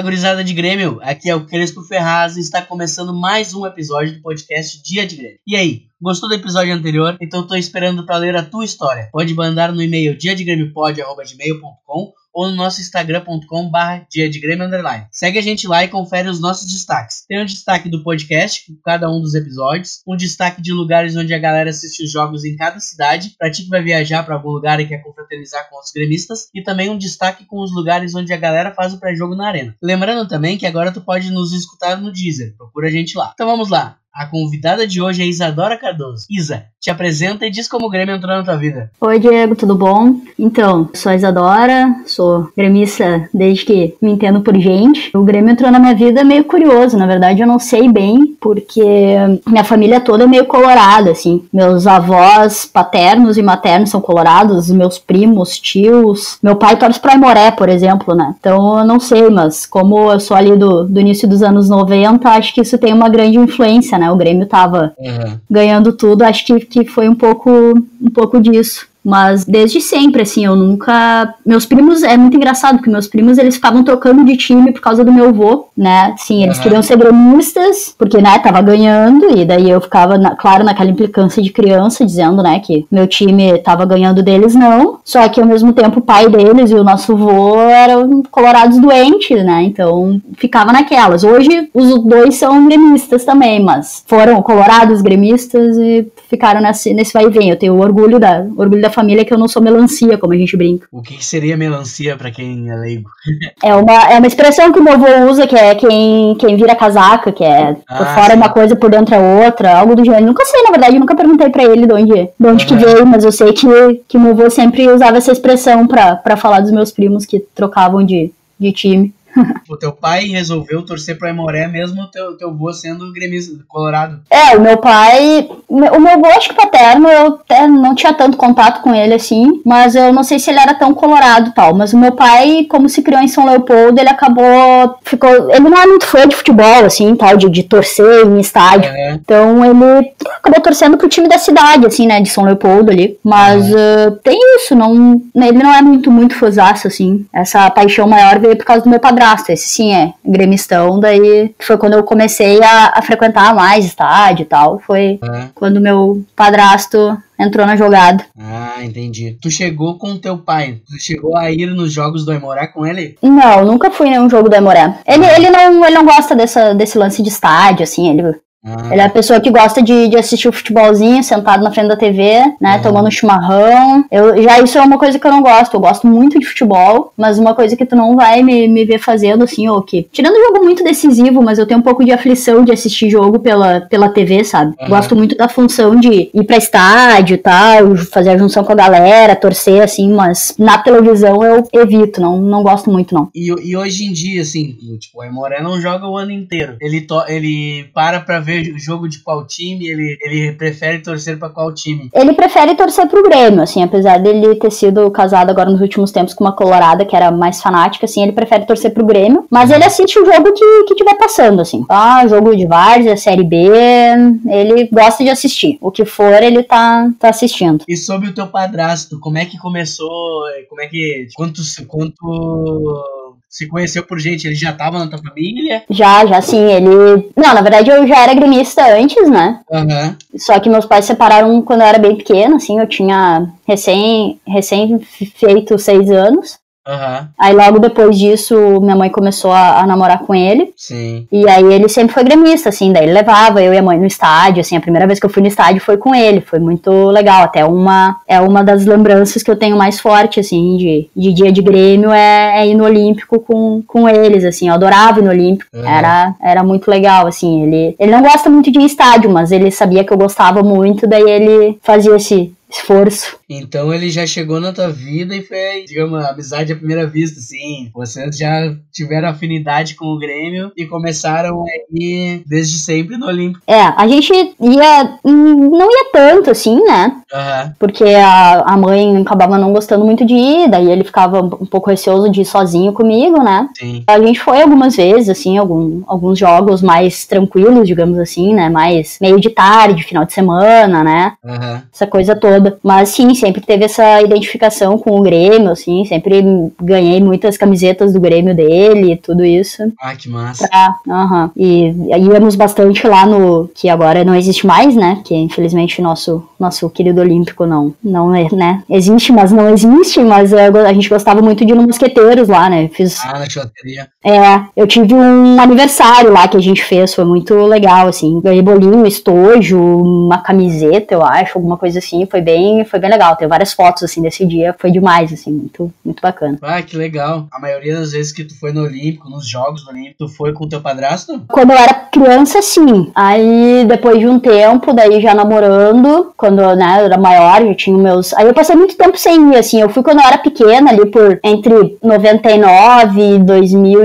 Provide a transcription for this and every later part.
Fala, gurizada de Grêmio! Aqui é o Crespo Ferraz e está começando mais um episódio do podcast Dia de Grêmio. E aí, gostou do episódio anterior? Então tô esperando para ler a tua história. Pode mandar no e-mail diadegremiopod.com ou no nosso instagram.com barra dia de Grêmio underline. Segue a gente lá e confere os nossos destaques. Tem um destaque do podcast, cada um dos episódios, um destaque de lugares onde a galera assiste os jogos em cada cidade, pra ti que vai viajar para algum lugar e quer confraternizar com os gremistas, e também um destaque com os lugares onde a galera faz o pré-jogo na arena. Lembrando também que agora tu pode nos escutar no Deezer, procura a gente lá. Então vamos lá. A convidada de hoje é Isadora Cardoso. Isa, te apresenta e diz como o Grêmio entrou na tua vida. Oi, Diego, tudo bom? Então, sou a Isadora, sou gremista desde que me entendo por gente. O Grêmio entrou na minha vida meio curioso, na verdade eu não sei bem, porque minha família toda é meio colorada, assim. Meus avós paternos e maternos são colorados, meus primos, tios. Meu pai torce pra Imoré, por exemplo, né? Então eu não sei, mas como eu sou ali do, do início dos anos 90, acho que isso tem uma grande influência, né? O Grêmio tava Uhum. ganhando tudo, acho que, que foi um pouco, um pouco disso. Mas desde sempre, assim, eu nunca. Meus primos, é muito engraçado, porque meus primos eles ficavam trocando de time por causa do meu avô, né? Sim, eles Aham. queriam ser gremistas, porque, né, tava ganhando, e daí eu ficava, na- claro, naquela implicância de criança, dizendo, né, que meu time tava ganhando deles, não. Só que ao mesmo tempo o pai deles e o nosso avô eram colorados doentes, né? Então ficava naquelas. Hoje os dois são gremistas também, mas foram colorados gremistas e ficaram nesse, nesse vai e vem. Eu tenho orgulho da, orgulho da família que eu não sou melancia, como a gente brinca. O que que seria melancia pra quem é leigo? É uma, é uma expressão que o meu avô usa, que é quem, quem vira casaca, que é por Ah, fora é sim. uma coisa, por dentro é outra, algo do gênero. Nunca sei, na verdade, nunca perguntei pra ele de onde, de onde que Aham. veio, mas eu sei que, que meu avô sempre usava essa expressão pra, pra falar dos meus primos que trocavam de, de time. O teu pai resolveu torcer pra Imoré mesmo o teu, teu avô sendo gremista colorado. É, o meu pai. O meu avô, acho que paterno, eu até não tinha tanto contato com ele assim, mas eu não sei se ele era tão colorado e tal. Mas o meu pai, como se criou em São Leopoldo, ele acabou. ficou Ele não é muito fã de futebol, assim, tal, de, de torcer em estádio. É, Então ele acabou torcendo pro time da cidade, assim, né, de São Leopoldo ali. Mas ah, tem isso, não, ele não é muito, muito fãzaço, assim. Essa paixão maior veio por causa do meu padrasto. Esse sim é gremistão, daí foi quando eu comecei a, a frequentar mais estádio e tal. Foi é. quando meu padrasto entrou na jogada. Ah, entendi. Tu chegou com teu pai. Tu chegou a ir nos jogos do Imoré com ele? Não, nunca fui em nenhum jogo do Emoré. Ele, ele, não, ele não gosta dessa, desse lance de estádio, assim, ele Ah, Ele é a pessoa que gosta de, de assistir o futebolzinho sentado na frente da TV, né? Uhum. Tomando chimarrão. Eu, já isso é uma coisa que eu não gosto. Eu gosto muito de futebol, mas uma coisa que tu não vai me, me ver fazendo, assim, ou que. Tirando um jogo muito decisivo, mas eu tenho um pouco de aflição de assistir jogo pela, pela TV, sabe? Gosto muito da função de ir pra estádio e tal, fazer a junção com a galera, torcer, assim, mas na televisão eu evito, não, não gosto muito, não. E, e hoje em dia, assim, tipo, o Imoré não joga o ano inteiro. Ele, to ele para pra ver o jogo de qual time, ele, ele prefere torcer pra qual time. Ele prefere torcer pro Grêmio, assim, apesar dele ter sido casado agora nos últimos tempos com uma colorada que era mais fanática, assim, ele prefere torcer pro Grêmio, mas ele assiste o jogo que, que tiver passando, assim. Ah, jogo de Várzea, Série B, ele gosta de assistir. O que for, ele tá, tá assistindo. E sobre o teu padrasto, como é que começou? Como é que. Quanto, quanto se conheceu por gente? Ele já tava na tua família? Já, já sim, ele... Não, na verdade eu já era gremista antes, né? Aham. Só que meus pais se separaram quando eu era bem pequena, assim, eu tinha recém, recém feito seis anos. Aham. Aí logo depois disso, minha mãe começou a, a namorar com ele. Sim. E aí ele sempre foi gremista, assim, daí ele levava eu e a mãe no estádio, assim, a primeira vez que eu fui no estádio foi com ele, foi muito legal, até uma, é uma das lembranças que eu tenho mais forte, assim, de, de dia de Grêmio, é, é ir no Olímpico com, com eles, assim, eu adorava ir no Olímpico, Uhum. era, era muito legal, assim, ele, ele não gosta muito de ir em estádio, mas ele sabia que eu gostava muito, daí ele fazia esse esforço. Então ele já chegou na tua vida e foi, digamos, amizade à primeira vista, assim. Vocês já tiveram afinidade com o Grêmio e começaram a ir desde sempre no Olímpico. É, a gente ia, não ia tanto, assim, né, Aham. porque a, a mãe acabava não gostando muito de ir, daí ele ficava um pouco receoso de ir sozinho comigo, né? Sim. A gente foi algumas vezes, assim, algum, alguns jogos mais tranquilos, digamos assim, né? Mais meio de tarde, final de semana, né? Aham. Essa coisa toda. Toda. Mas sim, sempre teve essa identificação com o Grêmio, assim, sempre ganhei muitas camisetas do Grêmio dele, tudo isso. Ah, que massa. Pra, uhum. E íamos bastante lá no. que agora não existe mais, né? Que infelizmente o nosso, nosso querido Olímpico não, não é, né? Existe, mas não existe, mas a gente gostava muito de ir no Mosqueteiros lá, né? Fiz, ah, na churrascaria. É, eu tive um aniversário lá que a gente fez, foi muito legal, assim. Ganhei bolinho, estojo, uma camiseta, eu acho, alguma coisa assim. Foi bem, foi bem legal. Tem várias fotos, assim, desse dia. Foi demais, assim, muito, muito bacana. Ah, que legal. A maioria das vezes que tu foi no Olímpico, nos Jogos do Olímpico, tu foi com teu padrasto? Quando eu era criança, sim. Aí, depois de um tempo, daí já namorando, quando, né, eu era maior, já tinha meus... Aí eu passei muito tempo sem ir, assim. Eu fui quando eu era pequena, ali por entre 99 e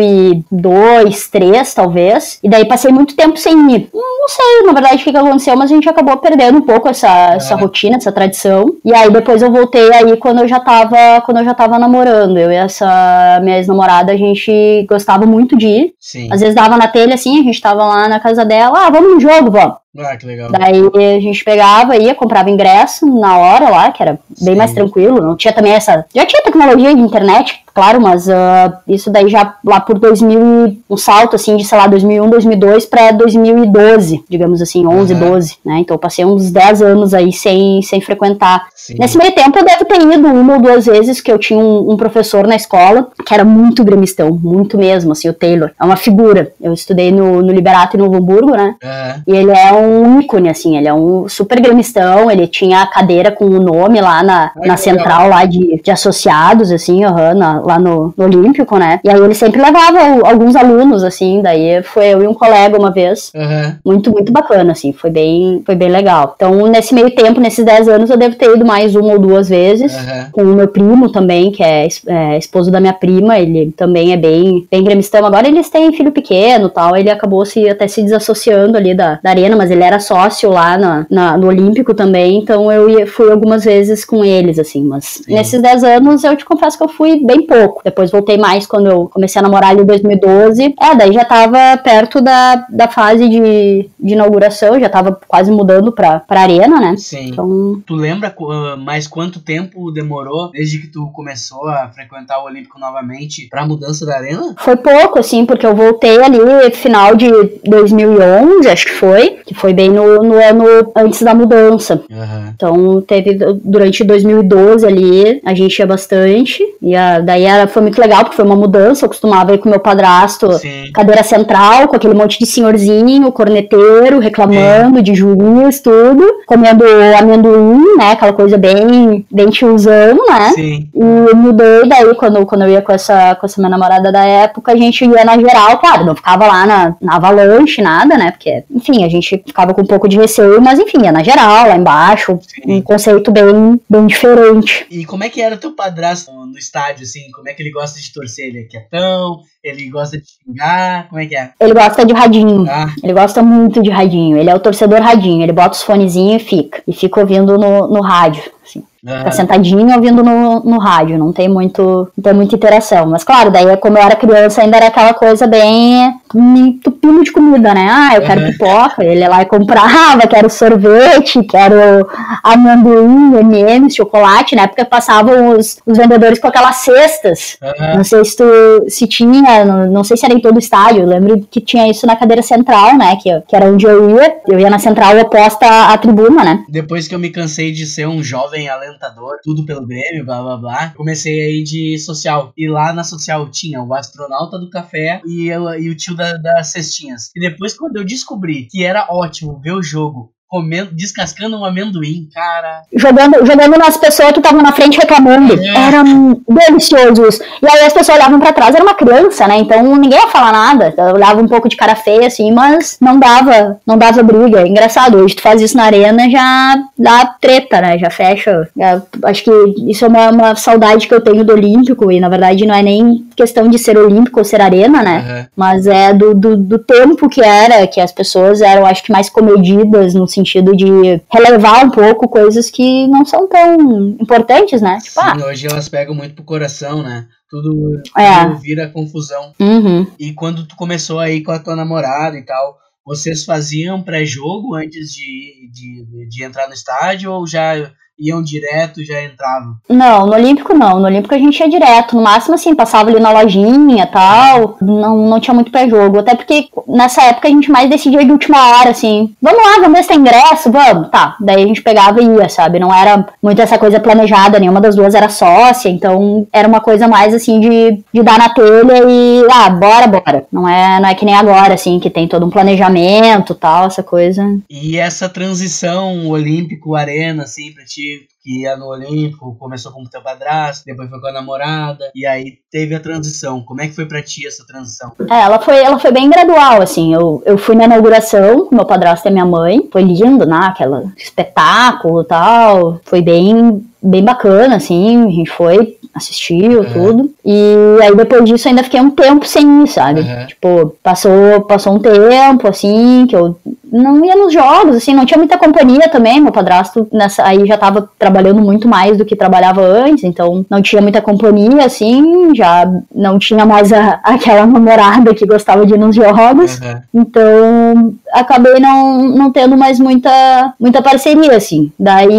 2002, 2003, talvez. E daí passei muito tempo sem ir. Não sei, na verdade, o que, que aconteceu, mas a gente acabou perdendo um pouco essa, é. essa rotina, essa tradição. E aí depois eu voltei aí quando eu já tava, quando eu já tava namorando. Eu e essa minha ex-namorada, a gente gostava muito de ir. Sim. Às vezes dava na telha assim, a gente tava lá na casa dela, ah, vamos no jogo, vamos. Ah, que legal. Daí a gente pegava, ia, comprava ingresso na hora lá, que era bem Sim. mais tranquilo. Não tinha também essa. Já tinha tecnologia de internet, claro, mas uh, isso daí já lá por 2000, um salto assim de, sei lá, 2001, 2002 para 2012, digamos assim, 11, uhum. 12, né? Então eu passei uns 10 anos aí sem, sem frequentar. Sim. Nesse meio tempo eu devo ter ido uma ou duas vezes que eu tinha um, um professor na escola que era muito gremistão, muito mesmo, assim, o Taylor. É uma figura. Eu estudei no, no Liberato em Novo Hamburgo, né? Uhum. E ele é um um ícone, assim, ele é um super gremistão, ele tinha a cadeira com o nome lá na, Ai, na central lá de, de associados, assim, uhum, na, lá no, no, Olímpico, né? E aí ele sempre levava alguns alunos, assim, daí foi eu e um colega uma vez. Uhum. Muito, muito bacana, assim, foi bem, foi bem legal. Então, nesse meio tempo, nesses 10 anos, eu devo ter ido mais uma ou duas vezes, uhum. com o meu primo também, que é, é, esposo da minha prima, ele também é bem, bem gremistão. Agora eles têm filho pequeno tal, ele acabou se até se desassociando ali da, da arena, mas ele era sócio lá na, na, no Olímpico também, então eu ia, fui algumas vezes com eles, assim, mas Sim. nesses 10 anos eu te confesso que eu fui bem pouco. Depois voltei mais quando eu comecei a namorar ali em 2012. É, daí já tava perto da, da fase de, de inauguração, já tava quase mudando pra, pra arena, né? Sim. Então... Tu lembra uh, mais quanto tempo demorou desde que tu começou a frequentar o Olímpico novamente pra mudança da arena? Foi pouco, assim, porque eu voltei ali final de 2011, acho que foi, que foi bem no, no ano antes da mudança. Uhum. Então teve durante 2012 ali, a gente ia bastante. E a, daí era, foi muito legal, porque foi uma mudança. Eu costumava ir com meu padrasto, Sim. cadeira central, com aquele monte de senhorzinho, corneteiro, reclamando Sim. de juiz, tudo, comendo amendoim, né? Aquela coisa bem, bem tiozão, né? Sim. E mudei daí quando, quando eu ia com essa, com essa minha namorada da época, a gente ia na geral, claro, não ficava lá na, na avalanche, nada, né? Porque, enfim, a gente ficava com um pouco de receio, mas enfim, é na geral, lá embaixo, Sim. um conceito bem, bem diferente. E como é que era teu padrasto no estádio, assim? Como é que ele gosta de torcer? Ele é quietão? Ele gosta de xingar? Como é que é? Ele gosta de radinho. Ah. Ele gosta muito de radinho. Ele é o torcedor radinho. Ele bota os fonezinhos e fica. E fica ouvindo no, no rádio. Assim. Fica sentadinho ouvindo no, no rádio, não tem muito não tem muita interação. Mas claro, daí como eu era criança ainda era aquela coisa bem entupindo de comida, né? Ah, eu quero uhum. pipoca, ele ia lá e comprava, quero sorvete, quero amendoim, M&M's, chocolate, na época passavam os, os vendedores com aquelas cestas. Uhum. Não sei se tu se tinha, não, não, sei se era em todo o estádio, eu lembro que tinha isso na cadeira central, né? Que, que era onde eu ia. Eu ia na central oposta à tribuna, né? Depois que eu me cansei de ser um jovem além apresentador, tudo pelo Grêmio, blá blá blá. Comecei aí de social. E lá na social tinha o astronauta do café e, eu, e o tio da, das cestinhas. E depois, quando eu descobri que era ótimo ver o jogo comendo, descascando um amendoim, cara. Jogando, jogando nas pessoas que estavam na frente reclamando. É. Era delicioso isso. E aí as pessoas olhavam para trás, era uma criança, né? Então ninguém ia falar nada. olhava um pouco de cara feia, assim, mas não dava, não dava briga. É engraçado, hoje tu faz isso na arena, já dá treta, né? Já fecha. Já, acho que isso é uma, uma, saudade que eu tenho do Olímpico, e na verdade não é nem questão de ser Olímpico ou ser arena, né? Uhum. Mas é do, do, do tempo que era, que as pessoas eram, acho que mais comedidas no sentido de relevar um pouco coisas que não são tão importantes, né? Tipo, Sim, ah, hoje elas pegam muito pro coração, né? Tudo, é. tudo vira confusão. Uhum. E quando tu começou aí com a tua namorada e tal, vocês faziam pré-jogo antes de, de, de entrar no estádio ou já iam direto e já entravam? Não, no Olímpico não. No Olímpico a gente ia direto. No máximo, assim, passava ali na lojinha e tal. Não, não tinha muito pré-jogo. Até porque nessa época a gente mais decidia de última hora, assim. Vamos lá, vamos ver se tem ingresso, vamos. Tá. Daí a gente pegava e ia, sabe? Não era muito essa coisa planejada. Nenhuma das duas era sócia. Então era uma coisa mais, assim, de, de dar na telha e, ah, bora, bora. Não é, não é que nem agora, assim, que tem todo um planejamento tal, essa coisa. E essa transição olímpico-arena, assim, pra ti, que ia no Olímpico, começou com o teu padrasto, depois foi com a namorada, e aí teve a transição. Como é que foi pra ti essa transição? É, ela foi, ela foi bem gradual, assim. Eu, eu fui na inauguração com meu padrasto e minha mãe. Foi lindo, né? Aquela espetáculo e tal. Foi bem, bem bacana, assim. A gente foi, assistiu, uhum. tudo. E aí depois disso ainda fiquei um tempo sem ir, sabe? Uhum. Tipo, passou, passou um tempo, assim, que eu não ia nos jogos, assim, não tinha muita companhia também. Meu padrasto nessa, aí já tava trabalhando muito mais do que trabalhava antes, então não tinha muita companhia, assim, já não tinha mais a, aquela namorada que gostava de ir nos jogos. Uhum. Então acabei não, não tendo mais muita, muita parceria, assim. Daí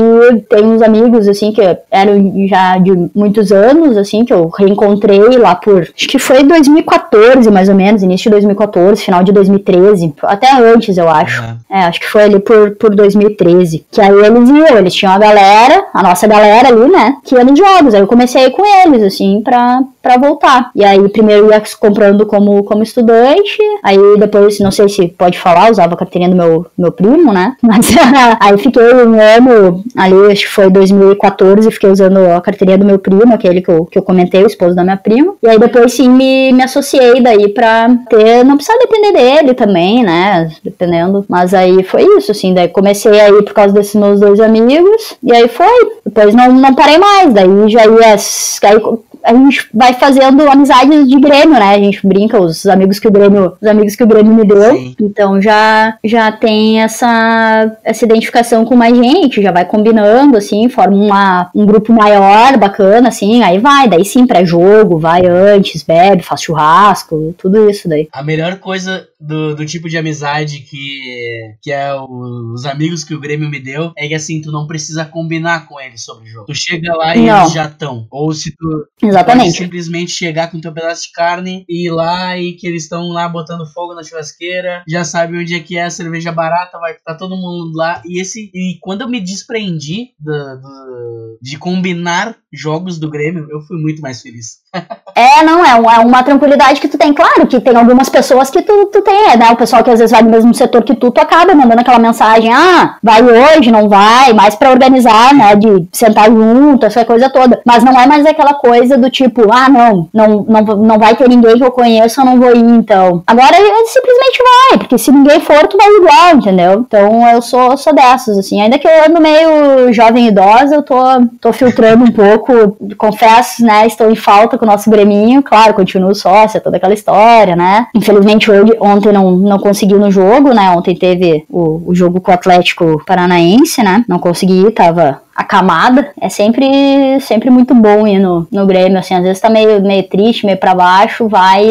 tem uns amigos, assim, que eram já de muitos anos, assim, que eu reencontrei lá por, acho que foi 2014, mais ou menos, início de 2014, final de 2013, até antes, eu acho. É, acho que foi ali por, por 2013. Que aí eles iam, eles tinham a galera, a nossa galera ali, né, que ia nos jogos. Aí eu comecei com eles, assim, pra, pra voltar. E aí primeiro ia comprando como, como estudante, aí depois, não sei se pode falar, usava a carteirinha do meu, meu primo, né, mas aí fiquei um ano ali, acho que foi 2014, fiquei usando a carteirinha do meu primo, aquele que eu, que eu comentei, o esposo da minha prima. E aí depois sim me, me associei daí pra ter, não precisar depender dele também, né, dependendo mas aí foi isso, assim, daí comecei aí por causa desses meus dois amigos, e aí foi. Depois não, não parei mais, daí já ia. Aí a gente vai fazendo amizades de Grêmio, né? A gente brinca, os amigos que o Grêmio, os amigos que o Grêmio me deu. Sim. Então já já tem essa essa identificação com mais gente, já vai combinando assim, forma uma, um grupo maior, bacana assim, aí vai, daí sim para jogo, vai antes, bebe, faz churrasco, tudo isso daí. A melhor coisa do, do tipo de amizade que que é o, os amigos que o Grêmio me deu é que assim, tu não precisa combinar com eles sobre o jogo. Tu chega lá e não. eles já estão. Ou se tu Exatamente. Simplesmente chegar com teu pedaço de carne e ir lá e que eles estão lá botando fogo na churrasqueira, já sabe onde é que é a cerveja barata, vai estar tá todo mundo lá. E esse e quando eu me desprendi do, do, de combinar jogos do Grêmio, eu fui muito mais feliz. é, não, é, um, é uma tranquilidade que tu tem. Claro que tem algumas pessoas que tu, tu tem, é, né? O pessoal que às vezes vai no mesmo setor que tu, tu acaba mandando aquela mensagem, ah, vai hoje, não vai, mais para organizar, né? De sentar junto, essa coisa toda. Mas não é mais aquela coisa do tipo, ah, não, não, não, não vai ter ninguém que eu conheça, eu não vou ir, então. Agora ele simplesmente vai, porque se ninguém for, tu vai igual, entendeu? Então eu sou, sou dessas, assim. Ainda que eu ando meio jovem idosa, eu tô, tô filtrando um pouco, confesso, né? Estou em falta com o nosso Greminho, claro, continuo sócia, toda aquela história, né? Infelizmente hoje, ontem não, não consegui no jogo, né? Ontem teve o, o jogo com o Atlético Paranaense, né? Não consegui, tava acamada. É sempre, sempre muito bom ir no, no Grêmio, assim, às vezes tá meio, meio triste, meio pra baixo, vai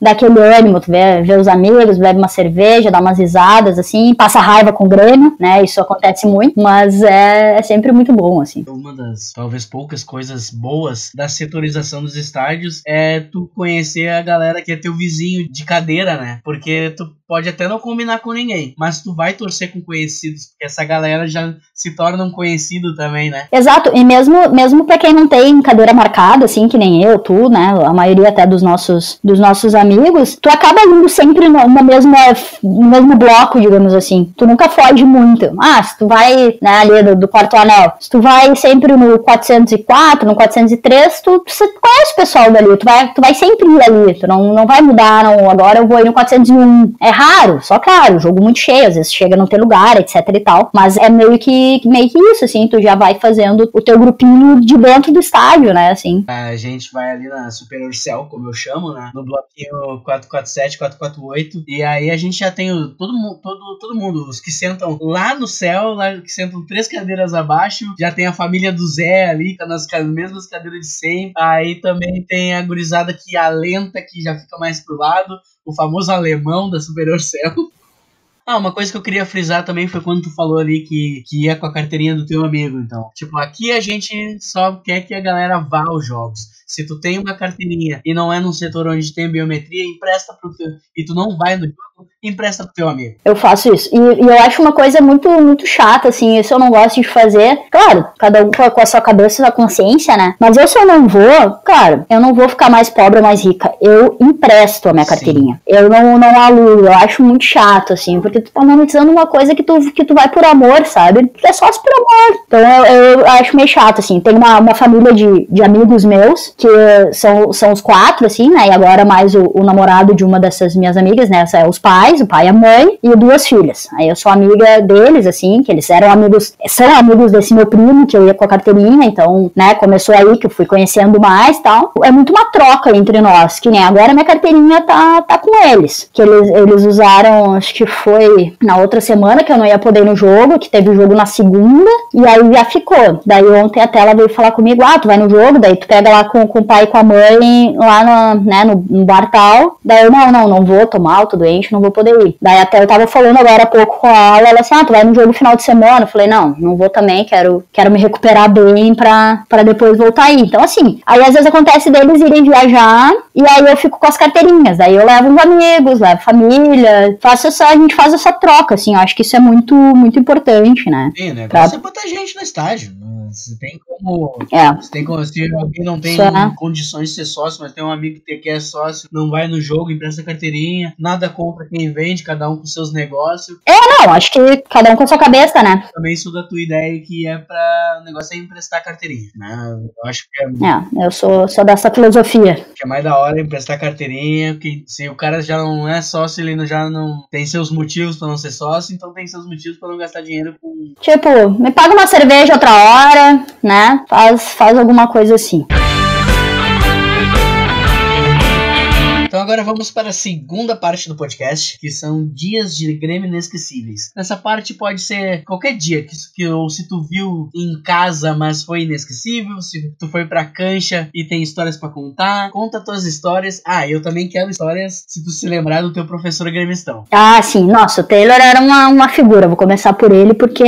daquele ânimo, tu vê, vê os amigos, bebe uma cerveja, dá umas risadas, assim, passa raiva com o Grêmio, né, isso acontece muito, mas é, é sempre muito bom, assim. Uma das, talvez, poucas coisas boas da setorização dos estádios é tu conhecer a galera que é teu vizinho de cadeira, né, porque tu pode até não combinar com ninguém, mas tu vai torcer com conhecidos, porque essa galera já se torna um conhecido também, né? Exato, e mesmo, mesmo pra quem não tem cadeira marcada, assim, que nem eu, tu, né, a maioria até dos nossos, dos nossos amigos, tu acaba indo sempre no, no, mesmo, no mesmo bloco, digamos assim. Tu nunca foge muito. Ah, se tu vai, né, ali do, do quarto anel, se tu vai sempre no 404, no 403, tu, tu conhece o pessoal dali, tu vai, tu vai sempre ir ali, tu não, não vai mudar, não, agora eu vou ir no 401. É raro, só claro, jogo muito cheio, às vezes chega não ter lugar, etc e tal. Mas é meio que, meio que isso, assim, tu já vai fazendo o teu grupinho de dentro do estádio, né, assim. A gente vai ali na Superior Cell, como eu chamo, né, no bloquinho 447, 448, e aí a gente já tem todo, todo, todo mundo, os que sentam lá no céu, lá que sentam três cadeiras abaixo, já tem a família do Zé ali, com as mesmas cadeiras de sempre, aí também tem a gurizada que alenta, que já fica mais pro lado, o famoso alemão da Superior Cell. Ah, uma coisa que eu queria frisar também foi quando tu falou ali que, que ia com a carteirinha do teu amigo, então. Tipo, aqui a gente só quer que a galera vá aos jogos. Se tu tem uma carteirinha e não é num setor onde tem biometria, empresta pro teu. E tu não vai no jogo, empresta pro teu amigo. Eu faço isso. E, e, eu acho uma coisa muito, muito chata, assim. Isso eu não gosto de fazer. Claro, cada um com a sua cabeça e sua consciência, né? Mas eu, se eu não vou, claro, eu não vou ficar mais pobre ou mais rica. Eu empresto a minha carteirinha. Sim. Eu não, não alugo. Eu acho muito chato, assim, porque tu tá monetizando uma coisa que tu, que tu vai por amor, sabe? É só por amor. Então eu, eu acho meio chato, assim. Tem uma, uma família de, de amigos meus que são, são os quatro, assim, né? E agora mais o, o namorado de uma dessas minhas amigas, né? É os pais, o pai e a mãe, e duas filhas. Aí eu sou amiga deles, assim, que eles eram amigos, são amigos desse meu primo, que eu ia com a carteirinha, então, né, começou aí que eu fui conhecendo mais tal. É muito uma troca entre nós, que nem agora minha carteirinha tá, tá com eles. Que eles, eles usaram, acho que foi na outra semana que eu não ia poder ir no jogo, que teve o jogo na segunda, e aí já ficou. Daí ontem até ela veio falar comigo, ah, tu vai no jogo, daí tu pega lá com, com o pai com a mãe lá no, né, no, no bar tal. Daí eu, não, não, não vou, tô mal, tô doente, não vou poder ir. Daí até eu tava falando agora há pouco com ela, ela assim, ah, tu vai no jogo final de semana? Eu falei, não, não vou também, quero, quero me recuperar bem pra, pra depois voltar aí. Então assim, aí às vezes acontece deles irem viajar e aí eu fico com as carteirinhas. Aí eu levo os amigos, levo família, faço essa, a gente faz essa troca, assim, eu acho que isso é muito, muito importante, né? Sim, né? Pra... Você botar gente no estágio, né? Você tem como. É. Você tem como. Se alguém não tem Só. condições de ser sócio, mas tem um amigo que é sócio, não vai no jogo, empresta carteirinha, nada compra quem vende, cada um com seus negócios. É, não, acho que cada um com sua cabeça, né? Também sou da tua ideia que é pra. O negócio é emprestar carteirinha, né? Eu acho que é. É, eu sou, sou dessa filosofia. Que é mais da hora emprestar carteirinha, que se o cara já não é sócio, ele já não tem seus motivos pra não ser sócio, então tem seus motivos pra não gastar dinheiro com. Tipo, me paga uma cerveja outra hora né? Faz, faz alguma coisa assim. Então agora vamos para a segunda parte do podcast, que são dias de Grêmio inesquecíveis. Nessa parte pode ser qualquer dia, que, que ou se tu viu em casa, mas foi inesquecível, se tu foi pra cancha e tem histórias para contar, conta tuas histórias. Ah, eu também quero histórias se tu se lembrar do teu professor gremistão. Ah, sim. Nossa, o Taylor era uma, uma figura. Vou começar por ele porque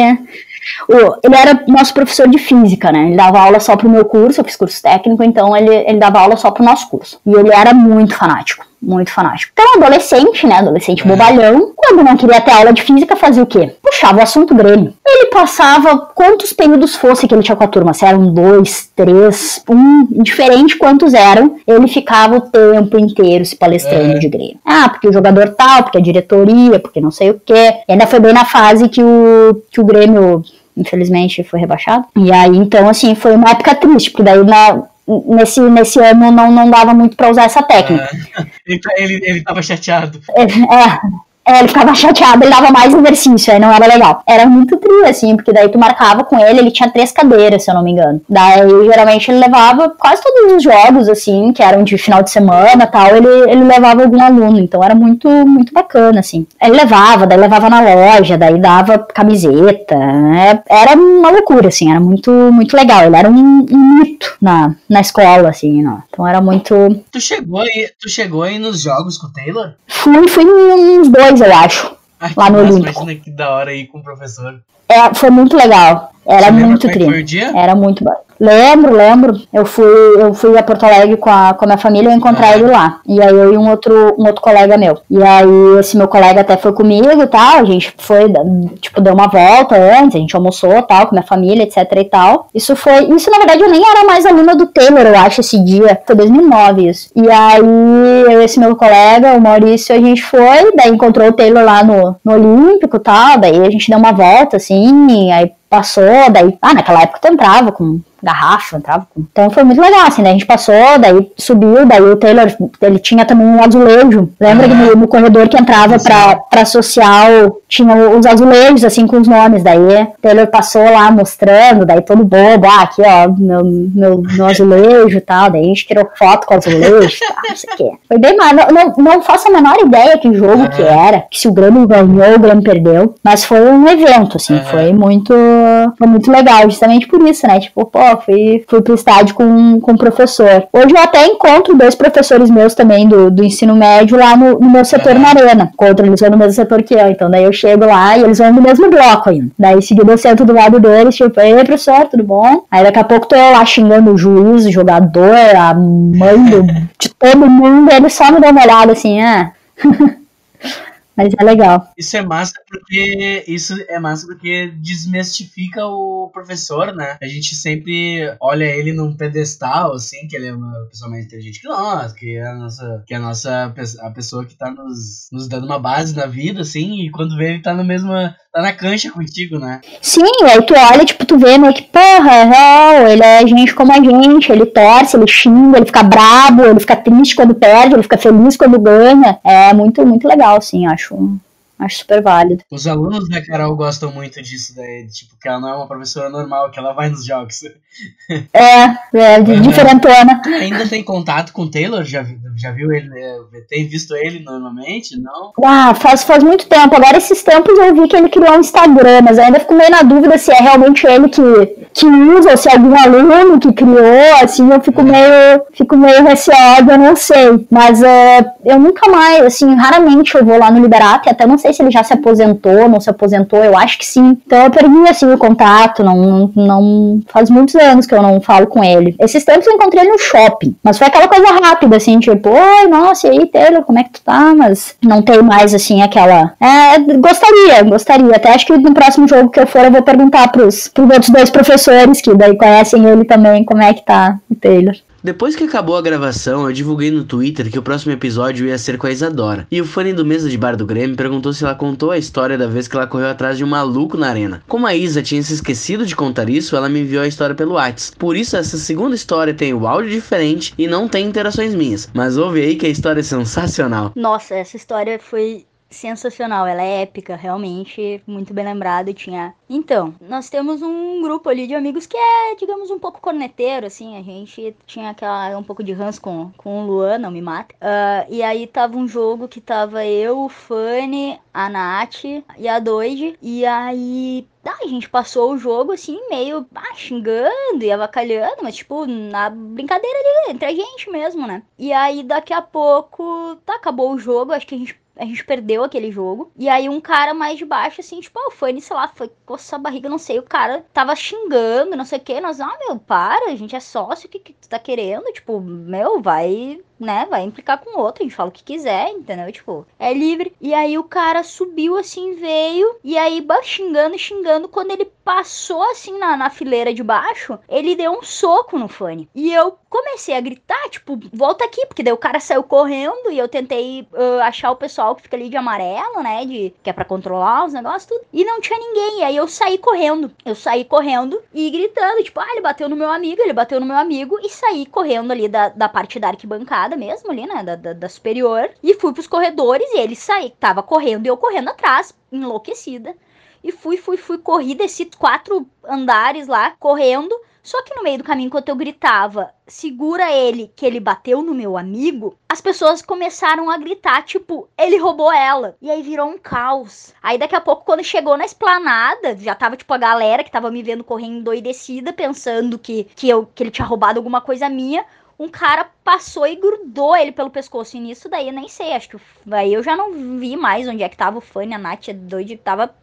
o, ele era nosso professor de física, né? Ele dava aula só pro meu curso, eu fiz curso técnico, então ele, ele dava aula só pro nosso curso. E ele era muito fanático muito fanático. Então, adolescente, né? Adolescente é. bobalhão, quando não queria ter aula de física, fazia o quê? Puxava o assunto Grêmio. Ele passava quantos períodos fosse que ele tinha com a turma, se eram dois, três, um, indiferente quantos eram, ele ficava o tempo inteiro se palestrando é. de Grêmio. Ah, porque o jogador tal, porque a diretoria, porque não sei o quê. E ainda foi bem na fase que o, que o Grêmio infelizmente foi rebaixado. E aí, então, assim, foi uma época triste, porque daí na, nesse, nesse ano não, não dava muito para usar essa técnica. É, ele, ele, ele tava chateado. É, é, é, ele ficava chateado, ele dava mais exercício, aí não era legal. Era muito trio, assim, porque daí tu marcava com ele, ele tinha três cadeiras, se eu não me engano. Daí, geralmente, ele levava quase todos os jogos, assim, que eram de final de semana tal, ele, ele levava algum aluno, então era muito, muito bacana, assim. Ele levava, daí levava na loja, daí dava camiseta, né? era uma loucura, assim, era muito, muito legal. Ele era um, um mito na, na escola, assim, não. então era muito... Tu chegou aí, tu chegou aí nos jogos com o Taylor? Fui, fui uns dois eu acho. Ai, lá no Olímpico. Imagina que da hora aí com o professor. É, foi muito legal. Era Você muito triste. Era muito bom. Lembro, lembro. Eu fui, eu fui a Porto Alegre com a, com a minha família e encontrei é. ele lá. E aí eu e um outro, um outro colega meu. E aí esse meu colega até foi comigo e tal. A gente foi, tipo, deu uma volta antes, a gente almoçou tal, com a minha família, etc e tal. Isso foi. Isso, na verdade, eu nem era mais aluna do Taylor, eu acho, esse dia. Foi 2009 isso. E aí eu e esse meu colega, o Maurício, a gente foi, daí encontrou o Taylor lá no, no Olímpico e tal. Daí a gente deu uma volta, assim, aí passou, daí, ah, naquela época tu entrava com garrafa, entrava com... Então foi muito legal, assim, né? A gente passou, daí subiu, daí o Taylor, ele tinha também um azulejo. Lembra que no, no, corredor que entrava pra, pra social tinha os azulejos, assim, com os nomes. Daí o Taylor passou lá mostrando, daí todo bobo, ah, aqui, ó, meu, meu, meu azulejo e tal. Daí a gente tirou foto com o azulejo, tal, não sei o quê. Foi bem mal. Não, não, não faço a menor ideia que jogo que era, que se o Grêmio ganhou, o Grêmio perdeu. Mas foi um evento, assim, foi muito, foi muito legal, justamente por isso, né? Tipo, pô, Fui, fui pro estádio com, com o professor. Hoje eu até encontro dois professores meus também do, do ensino médio lá no, no meu setor na arena. Contra eles vão no mesmo setor que eu. Então daí eu chego lá e eles vão no mesmo bloco ainda. Daí seguido eu sento do lado deles, tipo, ei, professor, tudo bom? Aí daqui a pouco tô eu lá xingando o juiz, o jogador, a mãe do, de todo mundo, e eles só me dão uma olhada assim, ah. Mas é legal. Isso é massa porque isso é massa porque desmistifica o professor, né? A gente sempre olha ele num pedestal, assim, que ele é uma pessoa mais inteligente que nós, que é a nossa, que é a nossa a pessoa que tá nos, nos dando uma base na vida, assim, e quando vê ele tá no mesmo tá na cancha contigo, né? Sim, aí tu olha, tipo, tu vê meio que, porra, é real, ele é gente como a gente, ele torce, ele xinga, ele fica brabo, ele fica triste quando perde, ele fica feliz quando ganha. É muito, muito legal, assim, acho. Acho super válido. Os alunos da Carol gostam muito disso daí, tipo, que ela não é uma professora normal, que ela vai nos jogos. É, é, de, diferentona. Ainda tem contato com o Taylor? Já, já viu ele? É, tem visto ele normalmente? Não? Ah, faz, faz muito tempo. Agora, esses tempos eu vi que ele criou um Instagram, mas ainda fico meio na dúvida se é realmente ele que, que usa, ou se é algum aluno que criou, assim, eu fico meio, fico meio receosa, eu não sei. Mas uh, eu nunca mais, assim, raramente eu vou lá no Liberata, e até não sei se ele já se aposentou, não se aposentou, eu acho que sim. Então eu perdi, assim, o contato, não, não faz muitos anos que eu não falo com ele. Esses tempos eu encontrei ele no shopping, mas foi aquela coisa rápida, assim, tipo, oi, nossa, e aí, Taylor, como é que tu tá? Mas não tem mais, assim, aquela. É, gostaria, gostaria. Até acho que no próximo jogo que eu for, eu vou perguntar pros, pros outros dois professores que daí conhecem ele também, como é que tá o Taylor. Depois que acabou a gravação, eu divulguei no Twitter que o próximo episódio ia ser com a Isadora. E o fã do Mesa de Bar do Grêmio perguntou se ela contou a história da vez que ela correu atrás de um maluco na arena. Como a Isa tinha se esquecido de contar isso, ela me enviou a história pelo WhatsApp. Por isso, essa segunda história tem o áudio diferente e não tem interações minhas. Mas ouve aí que a história é sensacional. Nossa, essa história foi sensacional, ela é épica, realmente, muito bem lembrada, tinha... Então, nós temos um grupo ali de amigos que é, digamos, um pouco corneteiro, assim, a gente tinha aquela, um pouco de ranço com, com o Luan, não me mata, uh, e aí tava um jogo que tava eu, o Fanny, a Nath e a Doide, e aí ah, a gente passou o jogo assim, meio ah, xingando e avacalhando, mas tipo, na brincadeira ali, entre a gente mesmo, né? E aí daqui a pouco, tá, acabou o jogo, acho que a gente a gente perdeu aquele jogo. E aí um cara mais de baixo, assim, tipo, oh, foi, sei lá, foi coçar a barriga, não sei. O cara tava xingando, não sei o que. Nós, ah, meu, para, a gente é sócio, o que, que tu tá querendo? Tipo, meu, vai né, vai implicar com outro, a gente fala o que quiser, entendeu? Tipo, é livre. E aí o cara subiu assim, veio, e aí xingando, xingando, quando ele passou assim na, na fileira de baixo, ele deu um soco no fone. E eu comecei a gritar, tipo, volta aqui, porque daí o cara saiu correndo e eu tentei uh, achar o pessoal que fica ali de amarelo, né, de que é para controlar os negócios tudo. E não tinha ninguém. E aí eu saí correndo. Eu saí correndo e gritando, tipo, ah, ele bateu no meu amigo, ele bateu no meu amigo e saí correndo ali da, da parte da arquibancada mesmo ali, né? Da, da, da superior. E fui pros corredores e ele saí, tava correndo e eu correndo atrás, enlouquecida. E fui, fui, fui, corri, desci quatro andares lá, correndo. Só que no meio do caminho, enquanto eu gritava, segura ele, que ele bateu no meu amigo, as pessoas começaram a gritar, tipo, ele roubou ela. E aí virou um caos. Aí daqui a pouco, quando chegou na esplanada, já tava, tipo, a galera que tava me vendo correndo doidecida, pensando que, que, eu, que ele tinha roubado alguma coisa minha um cara passou e grudou ele pelo pescoço. E nisso daí eu nem sei, acho que aí eu já não vi mais onde é que tava o Fanny, a Nath, a doido, tava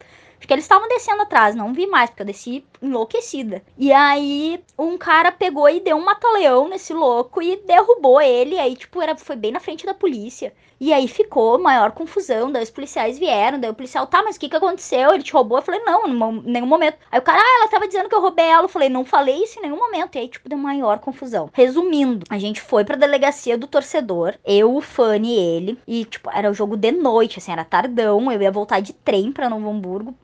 Acho que eles estavam descendo atrás, não vi mais, porque eu desci enlouquecida. E aí, um cara pegou e deu um mata-leão nesse louco e derrubou ele. E aí, tipo, era, foi bem na frente da polícia. E aí ficou maior confusão. Daí os policiais vieram. Daí o policial, tá, mas o que que aconteceu? Ele te roubou? Eu falei, não, em nenhum momento. Aí o cara, ah, ela tava dizendo que eu roubei ela. Eu falei, não falei isso em nenhum momento. E aí, tipo, deu maior confusão. Resumindo, a gente foi pra delegacia do torcedor. Eu, o Fanny e ele. E, tipo, era o jogo de noite, assim, era tardão. Eu ia voltar de trem pra Novo Hamburgo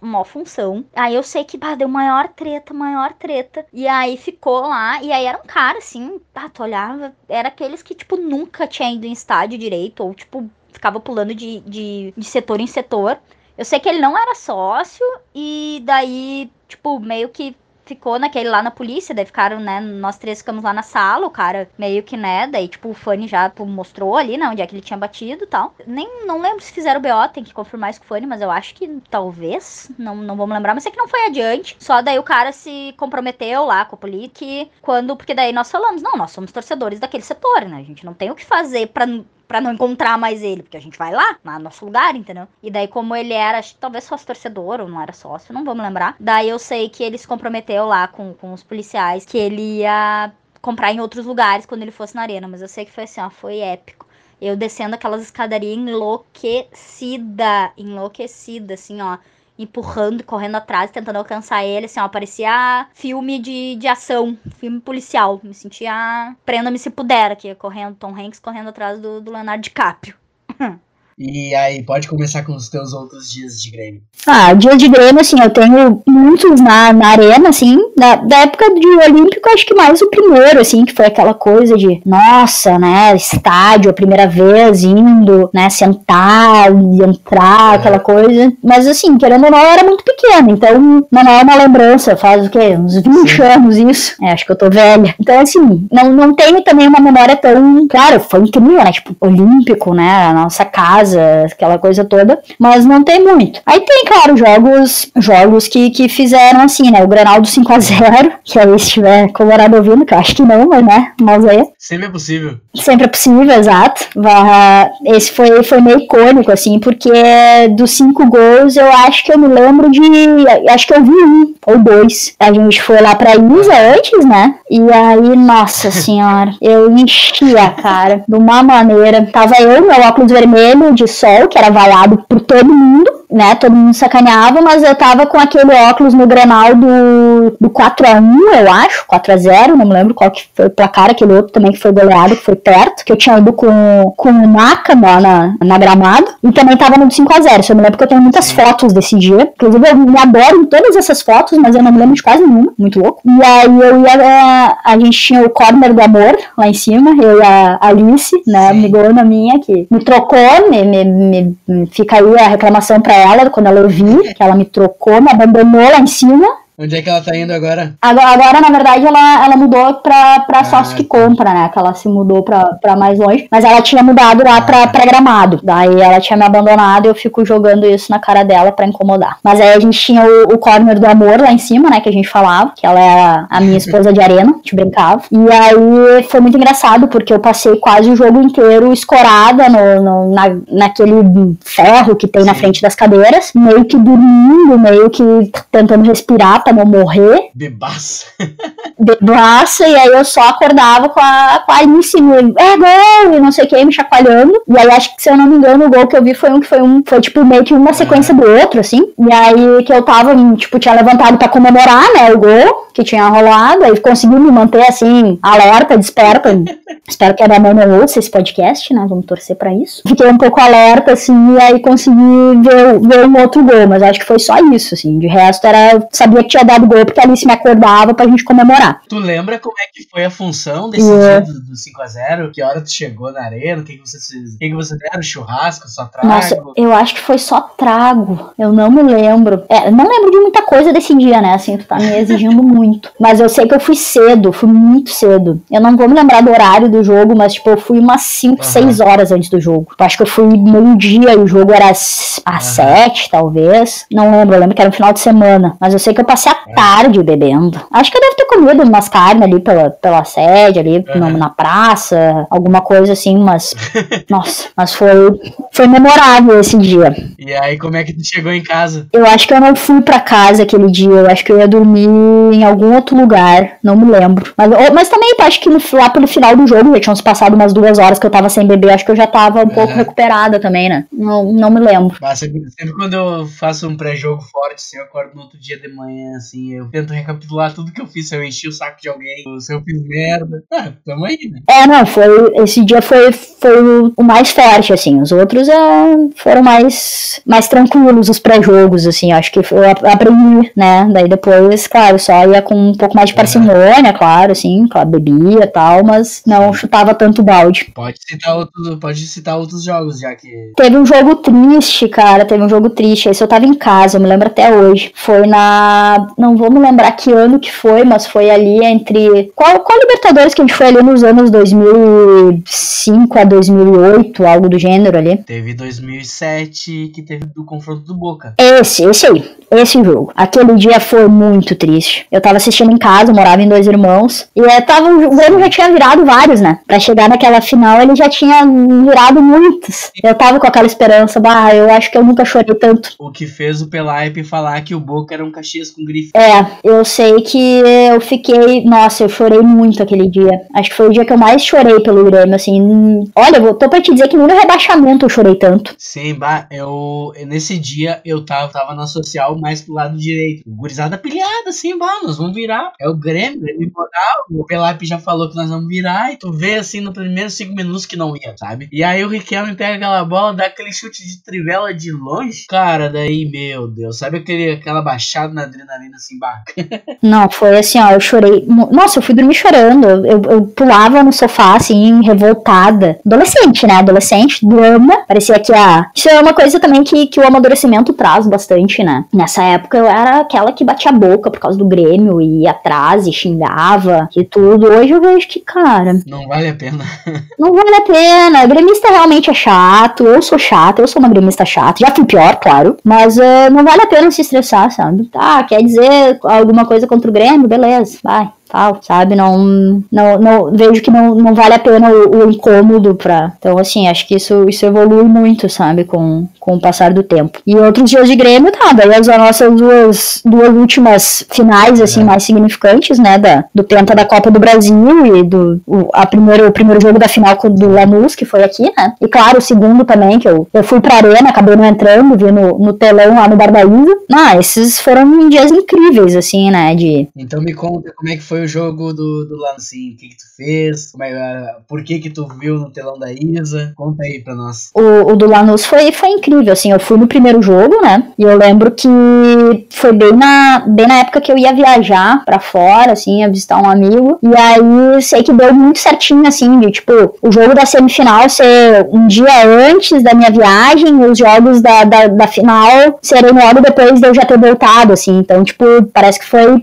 uma função. Aí eu sei que, bah, deu maior treta, maior treta. E aí ficou lá, e aí era um cara, assim, bah, tu olhava, era aqueles que, tipo, nunca tinha ido em estádio direito, ou, tipo, ficava pulando de, de, de setor em setor. Eu sei que ele não era sócio, e daí, tipo, meio que ficou naquele lá na polícia, daí ficaram, né, nós três ficamos lá na sala, o cara meio que, né, daí tipo o Fanny já tipo, mostrou ali, né, onde é que ele tinha batido e tal. Nem, não lembro se fizeram o BO, tem que confirmar isso com o Fanny, mas eu acho que talvez, não, não vamos lembrar, mas sei que não foi adiante, só daí o cara se comprometeu lá com a polícia, que quando, porque daí nós falamos, não, nós somos torcedores daquele setor, né, a gente não tem o que fazer pra para não encontrar mais ele, porque a gente vai lá, no nosso lugar, entendeu? E daí, como ele era, talvez fosse torcedor ou não era sócio, não vamos lembrar. Daí eu sei que ele se comprometeu lá com, com os policiais que ele ia comprar em outros lugares quando ele fosse na arena, mas eu sei que foi assim, ó, foi épico. Eu descendo aquelas escadarias enlouquecida, enlouquecida, assim, ó empurrando, correndo atrás, tentando alcançar ele, assim, ó, parecia filme de, de ação, filme policial. Me sentia prenda-me se puder aqui, correndo, Tom Hanks correndo atrás do, do Leonardo DiCaprio. E aí, pode começar com os teus outros dias de Grêmio. Ah, dia de Grêmio, assim, eu tenho muitos na, na arena, assim, da, da época do Olímpico, acho que mais o primeiro, assim, que foi aquela coisa de, nossa, né, estádio, a primeira vez, indo, né, sentar e entrar, é. aquela coisa. Mas, assim, querendo ou não, eu era muito pequena, então não é uma lembrança, faz o quê? Uns 20 Sim. anos isso. É, acho que eu tô velha. Então, assim, não, não tenho também uma memória tão, claro, foi incrível, né, tipo, Olímpico, né, a nossa casa, casa, aquela coisa toda, mas não tem muito. Aí tem, claro, jogos jogos que, que fizeram assim, né? O Granal do 5x0, que aí se tiver Colorado ouvindo, que eu acho que não, mas né, mas é. Sempre é possível. Sempre é possível, exato. Esse foi, foi meio icônico, assim, porque dos cinco gols eu acho que eu me lembro de. Acho que eu vi um ou dois. A gente foi lá pra Isa antes, né? E aí, nossa senhora, eu enchia, cara, de uma maneira. Tava eu, meu óculos vermelho, de sol, que era vaiado por todo mundo né, todo mundo sacaneava, mas eu tava com aquele óculos no Grenal do, do 4x1, eu acho, 4x0, não me lembro qual que foi o placar, aquele outro também que foi goleado, que foi perto, que eu tinha ido com, com o Naka lá na, na gramado, e também tava no 5x0, eu me lembro que eu tenho muitas fotos desse dia, inclusive eu me adoro em todas essas fotos, mas eu não me lembro de quase nenhuma, muito louco. E aí eu ia, a gente tinha o corner do amor lá em cima, eu e a Alice, né, amigona minha, que me trocou, me, me, me, fica aí a reclamação pra ela quando ela ouviu, que ela me trocou, me abandonou lá em cima. Onde é que ela tá indo agora? Agora, agora na verdade, ela, ela mudou pra, pra ah, sócio que tá. compra, né? Que ela se mudou pra, pra mais longe. Mas ela tinha mudado lá ah, pra, pra gramado. Daí ela tinha me abandonado e eu fico jogando isso na cara dela pra incomodar. Mas aí a gente tinha o, o corner do amor lá em cima, né? Que a gente falava, que ela era a minha esposa de arena, a gente brincava. E aí foi muito engraçado, porque eu passei quase o jogo inteiro escorada no, no na, naquele ferro que tem Sim. na frente das cadeiras, meio que dormindo, meio que tentando respirar não morrer. Bebaça. Bebaça, e aí eu só acordava com a, com a Alice, é gol, e não sei o que, me chacoalhando. E aí acho que, se eu não me engano, o gol que eu vi foi um que foi um, foi tipo meio que uma sequência do outro, assim. E aí que eu tava, tipo, tinha levantado pra comemorar, né, o gol que tinha rolado, aí conseguiu me manter assim, alerta, desperta. Espero que a minha mãe não ouça esse podcast, né? Vamos torcer pra isso. Fiquei um pouco alerta, assim, e aí consegui ver, ver um outro gol, mas acho que foi só isso, assim. De resto, era. Sabia que tinha dado gol porque a Alice me acordava pra gente comemorar. Tu lembra como é que foi a função desse yeah. dia do, do 5x0? Que hora tu chegou na arena? O que, que você O que, que você deram? Churrasco, só trago? Nossa, eu acho que foi só trago. Eu não me lembro. É, não lembro de muita coisa desse dia, né? Assim, tu tá me exigindo muito. Mas eu sei que eu fui cedo, fui muito cedo. Eu não vou me lembrar do horário do jogo, mas, tipo, eu fui umas 5, 6 uhum. horas antes do jogo. Eu acho que eu fui meio-dia e o jogo era às 7, uhum. talvez. Não lembro, eu lembro que era no final de semana. Mas eu sei que eu passei a tarde bebendo. Acho que eu devo ter comido umas carnes ali pela, pela sede, ali uhum. na praça, alguma coisa assim, mas. nossa, mas foi, foi memorável esse dia. E aí, como é que tu chegou em casa? Eu acho que eu não fui pra casa aquele dia. Eu acho que eu ia dormir em algum outro lugar. Não me lembro. Mas, mas também acho que no, lá pelo final do jogo, já tinham se passado umas duas horas que eu tava sem beber. Acho que eu já tava um pouco recuperada também, né? Não, não me lembro. Mas sempre, sempre quando eu faço um pré-jogo forte, assim, eu acordo no outro dia de manhã, assim, eu tento recapitular tudo que eu fiz, se eu enchi o saco de alguém, se eu fiz merda. Ah, tamo aí, né? É, não, foi. Esse dia foi, foi o mais forte, assim. Os outros é, foram mais, mais tranquilos os pré-jogos, assim, acho que eu aprendi, né? Daí depois, claro, só ia com um pouco mais de parcimônia, claro, assim, claro, bebia e tal, mas não chutava tanto balde. Pode citar outros, pode citar outros jogos, já que. Teve um jogo triste, cara, teve um jogo triste. Esse eu tava em casa, eu me lembro até hoje. Foi na. Não vou me lembrar que ano que foi, mas foi ali entre. Qual, qual Libertadores que a gente foi ali nos anos 2005 a 2008, algo do gênero ali? Teve 2007 que teve do confronto do Boca. Esse, esse aí. Esse jogo. Aquele dia foi muito triste. Eu tava assistindo em casa, morava em dois irmãos. E é, tava, o Grêmio já tinha virado vários, né? Pra chegar naquela final, ele já tinha virado muitos. Eu tava com aquela esperança, bah, eu acho que eu nunca chorei tanto. O que fez o Pelaipe falar que o Boca era um Caxias com É, eu sei que eu fiquei. Nossa, eu chorei muito aquele dia. Acho que foi o dia que eu mais chorei pelo Grêmio, assim. Olha, eu tô pra te dizer que nem no rebaixamento eu chorei tanto. Sim, bah, eu. Nesse dia eu tava, tava na social mais pro lado direito. Gurizada pilhada, assim, bah, nós vamos virar. É o Grêmio, ele moral. O Pelaipe já falou que nós vamos virar. E tu vê assim no primeiro cinco minutos que não ia, sabe? E aí o Riquelme pega aquela bola, dá aquele chute de trivela de longe. Cara, daí, meu Deus, sabe aquele, aquela baixada na adrenalina assim, bah. Não, foi assim, ó, eu chorei. Nossa, eu fui dormir chorando. Eu, eu pulava no sofá, assim, revoltada. Adolescente, né? Adolescente, drama. Parecia que a. Ah, isso é uma coisa também que, que o amadurecimento traz bastante, né? Nessa época eu era aquela que batia a boca por causa do Grêmio e ia atrás e xingava e tudo. Hoje eu vejo que, cara. Não vale a pena. não vale a pena. Gremista realmente é chato. Eu sou chata, eu sou uma gremista chata. Já fui pior, claro. Mas uh, não vale a pena se estressar, sabe? Tá, quer dizer alguma coisa contra o Grêmio? Beleza, vai tal, sabe? Não, não, não vejo que não, não vale a pena o, o, incômodo pra. Então, assim, acho que isso, isso evolui muito, sabe? Com, com o passar do tempo. E outros dias de Grêmio, tá, daí as nossas duas, duas últimas finais, assim, é. mais significantes, né? Da, do Penta da Copa do Brasil e do o, a primeiro, o primeiro jogo da final do Lanús, que foi aqui, né? E claro, o segundo também, que eu, eu fui pra arena, acabei não entrando, vi no, no telão lá no Barbaíza. Ah, esses foram dias incríveis, assim, né? De... Então me conta como é que foi o jogo do, do Lancim? O que, que tu fez? Como é, por que que tu viu no telão da Isa? Conta aí pra nós. O, o do Lanús foi, foi incrível, assim, eu fui no primeiro jogo, né? E eu lembro que foi bem na, bem na época que eu ia viajar pra fora, assim, ia visitar um amigo. E aí sei que deu muito certinho, assim, de tipo, o jogo da semifinal ser um dia antes da minha viagem e os jogos da, da, da final serem logo depois de eu já ter voltado, assim. Então, tipo, parece que foi uhum.